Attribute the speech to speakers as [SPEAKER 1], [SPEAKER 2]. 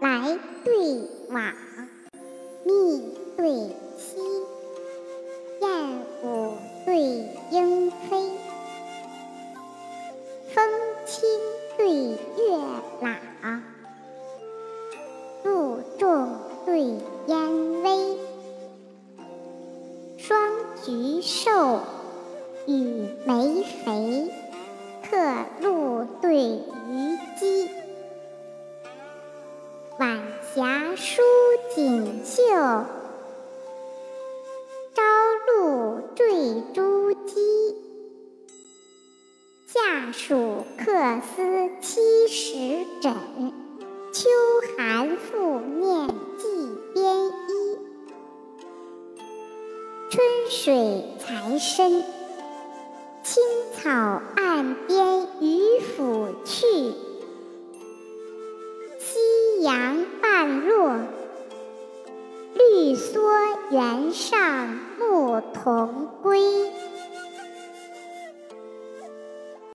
[SPEAKER 1] 来对往，密对稀，燕舞对莺飞，风清对月朗，露重对烟微，双菊瘦，雨梅肥，客路对鱼鸡。晚霞舒锦绣，朝露缀珠玑。夏暑客思七十枕，秋寒复念寄边衣。春水才深，青草岸边阳半落，绿蓑原上牧童归。